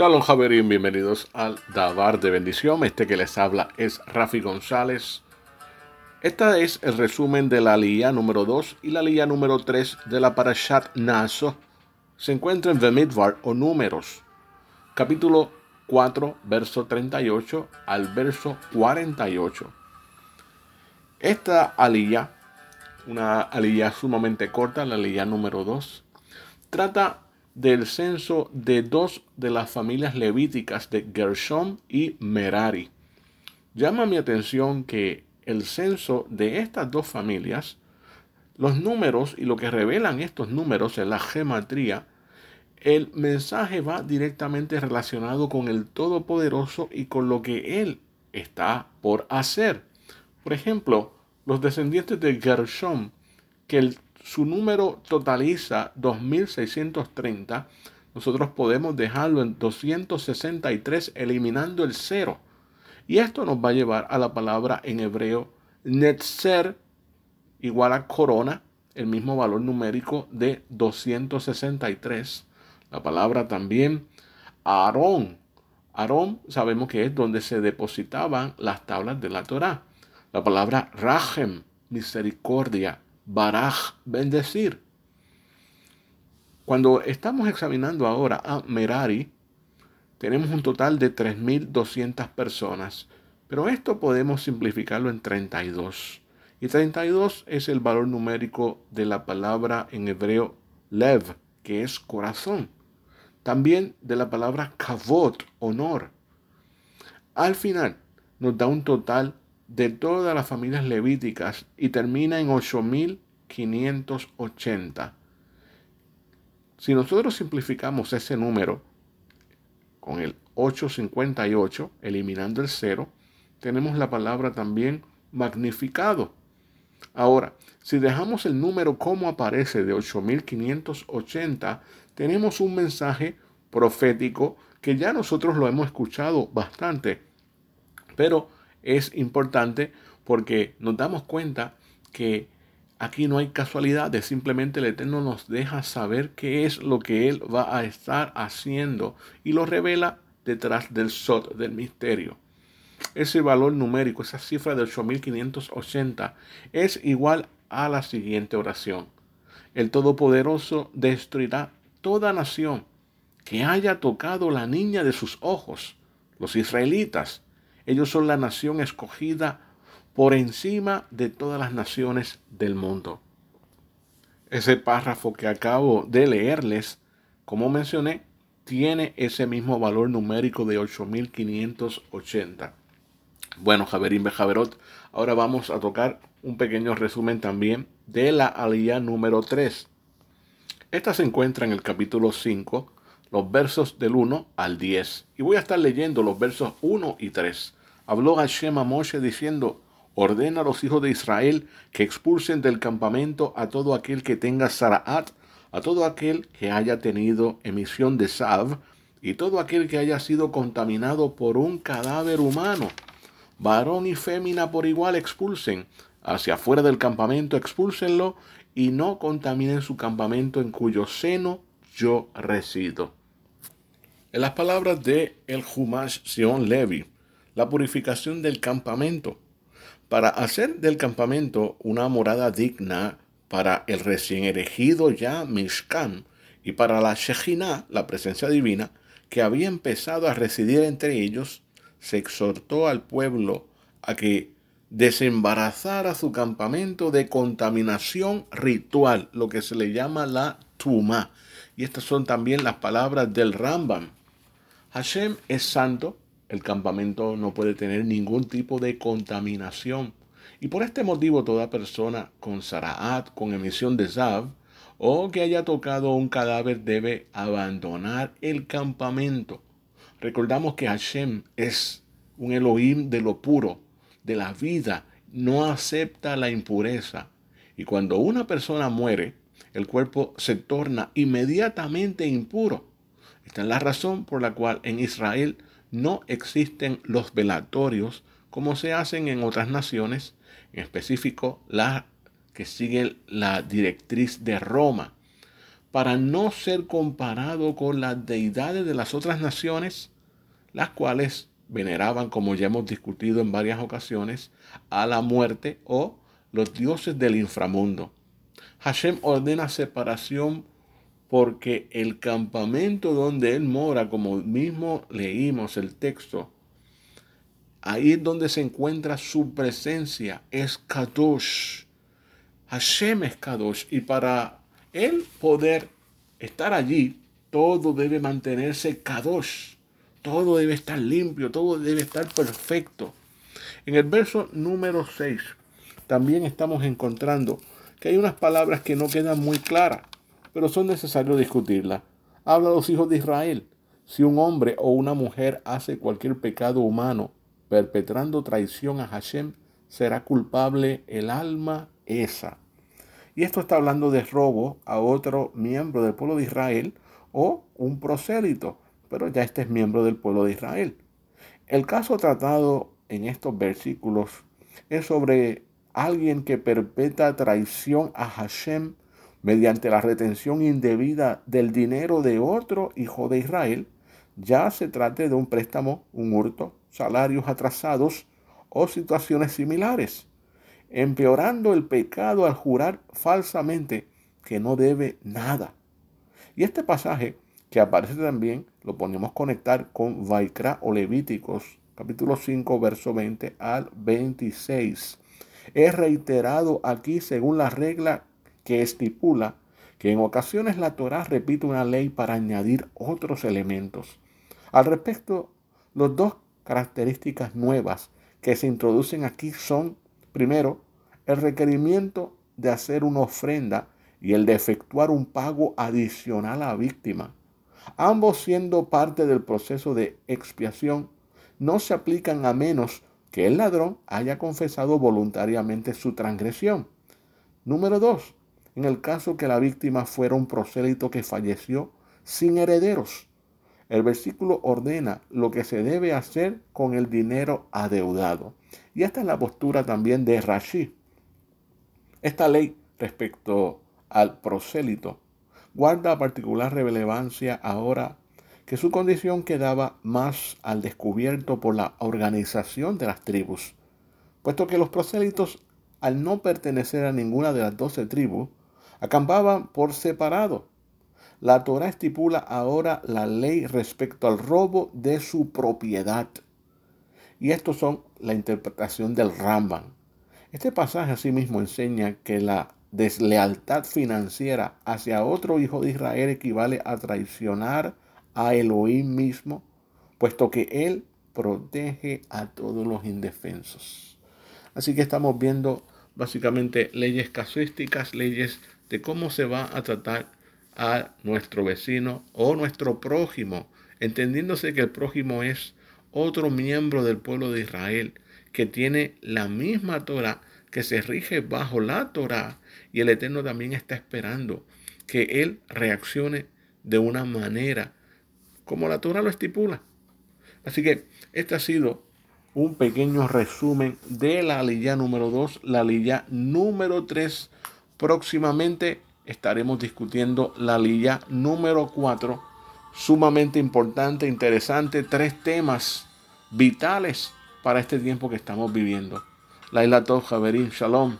Shalom Javerín, bienvenidos al Dabar de Bendición. Este que les habla es Rafi González. Este es el resumen de la lía número 2 y la lía número 3 de la Parashat Naso. Se encuentra en Vemidvar o Números, capítulo 4, verso 38 al verso 48. Esta alía, una alía sumamente corta, la alía número 2, trata del censo de dos de las familias levíticas de Gershom y Merari. Llama mi atención que el censo de estas dos familias, los números y lo que revelan estos números en la gematría, el mensaje va directamente relacionado con el Todopoderoso y con lo que Él está por hacer. Por ejemplo, los descendientes de Gershom, que el su número totaliza 2630, nosotros podemos dejarlo en 263 eliminando el cero. Y esto nos va a llevar a la palabra en hebreo netzer igual a corona, el mismo valor numérico de 263. La palabra también Aarón. Aarón sabemos que es donde se depositaban las tablas de la Torá. La palabra Rahem, misericordia. Baraj, bendecir. Cuando estamos examinando ahora a Merari, tenemos un total de 3.200 personas, pero esto podemos simplificarlo en 32. Y 32 es el valor numérico de la palabra en hebreo lev, que es corazón. También de la palabra kavod, honor. Al final nos da un total de todas las familias levíticas y termina en 8580. Si nosotros simplificamos ese número con el 858, eliminando el 0, tenemos la palabra también magnificado. Ahora, si dejamos el número como aparece de 8580, tenemos un mensaje profético que ya nosotros lo hemos escuchado bastante, pero es importante porque nos damos cuenta que aquí no hay casualidades, simplemente el Eterno nos deja saber qué es lo que Él va a estar haciendo y lo revela detrás del sot, del misterio. Ese valor numérico, esa cifra de 8580, es igual a la siguiente oración. El Todopoderoso destruirá toda nación que haya tocado la niña de sus ojos, los israelitas, ellos son la nación escogida por encima de todas las naciones del mundo. Ese párrafo que acabo de leerles, como mencioné, tiene ese mismo valor numérico de 8580. Bueno, Javerín Bejaverot, ahora vamos a tocar un pequeño resumen también de la alía número 3. Esta se encuentra en el capítulo 5 los versos del 1 al 10. Y voy a estar leyendo los versos 1 y 3. Habló Hashem a Moshe diciendo, ordena a los hijos de Israel que expulsen del campamento a todo aquel que tenga Saraat, a todo aquel que haya tenido emisión de Sav, y todo aquel que haya sido contaminado por un cadáver humano. Varón y fémina por igual expulsen, hacia afuera del campamento expúlsenlo, y no contaminen su campamento en cuyo seno yo resido. En las palabras de el Humash Sion Levi, la purificación del campamento. Para hacer del campamento una morada digna para el recién erigido ya Mishkan y para la Shejina, la presencia divina, que había empezado a residir entre ellos, se exhortó al pueblo a que desembarazara su campamento de contaminación ritual, lo que se le llama la Tuma. Y estas son también las palabras del Rambam. Hashem es santo, el campamento no puede tener ningún tipo de contaminación. Y por este motivo toda persona con Saraat, con emisión de Zav, o que haya tocado un cadáver debe abandonar el campamento. Recordamos que Hashem es un Elohim de lo puro, de la vida, no acepta la impureza. Y cuando una persona muere, el cuerpo se torna inmediatamente impuro. Esta es la razón por la cual en Israel no existen los velatorios como se hacen en otras naciones, en específico la que sigue la directriz de Roma. para no ser comparado con las deidades de las otras naciones, las cuales veneraban, como ya hemos discutido en varias ocasiones, a la muerte o los dioses del inframundo. Hashem ordena separación porque el campamento donde él mora, como mismo leímos el texto, ahí es donde se encuentra su presencia, es Kadosh. Hashem es Kadosh. Y para él poder estar allí, todo debe mantenerse Kadosh. Todo debe estar limpio, todo debe estar perfecto. En el verso número 6 también estamos encontrando que hay unas palabras que no quedan muy claras pero son necesarios discutirla. Habla a los hijos de Israel. Si un hombre o una mujer hace cualquier pecado humano perpetrando traición a Hashem, será culpable el alma esa. Y esto está hablando de robo a otro miembro del pueblo de Israel o un prosélito, pero ya este es miembro del pueblo de Israel. El caso tratado en estos versículos es sobre alguien que perpetra traición a Hashem mediante la retención indebida del dinero de otro hijo de Israel, ya se trate de un préstamo, un hurto, salarios atrasados o situaciones similares, empeorando el pecado al jurar falsamente que no debe nada. Y este pasaje que aparece también lo ponemos conectar con Vaikra o Levíticos, capítulo 5, verso 20 al 26. Es reiterado aquí según la regla que estipula que en ocasiones la Torah repite una ley para añadir otros elementos. Al respecto, las dos características nuevas que se introducen aquí son, primero, el requerimiento de hacer una ofrenda y el de efectuar un pago adicional a la víctima. Ambos siendo parte del proceso de expiación, no se aplican a menos que el ladrón haya confesado voluntariamente su transgresión. Número dos, en el caso que la víctima fuera un prosélito que falleció sin herederos. El versículo ordena lo que se debe hacer con el dinero adeudado. Y esta es la postura también de Rashi. Esta ley respecto al prosélito guarda particular relevancia ahora que su condición quedaba más al descubierto por la organización de las tribus, puesto que los prosélitos, al no pertenecer a ninguna de las doce tribus, acampaban por separado. La Torah estipula ahora la ley respecto al robo de su propiedad. Y estos son la interpretación del Ramban. Este pasaje asimismo enseña que la deslealtad financiera hacia otro hijo de Israel equivale a traicionar a Elohim mismo, puesto que él protege a todos los indefensos. Así que estamos viendo básicamente leyes casuísticas, leyes de cómo se va a tratar a nuestro vecino o nuestro prójimo, entendiéndose que el prójimo es otro miembro del pueblo de Israel que tiene la misma Torah, que se rige bajo la Torah, y el Eterno también está esperando que él reaccione de una manera como la Torah lo estipula. Así que este ha sido un pequeño resumen de la aliyah número 2, la aliyah número 3 Próximamente estaremos discutiendo la lilla número 4, sumamente importante, interesante, tres temas vitales para este tiempo que estamos viviendo. Laila Tov, Javerín, Shalom.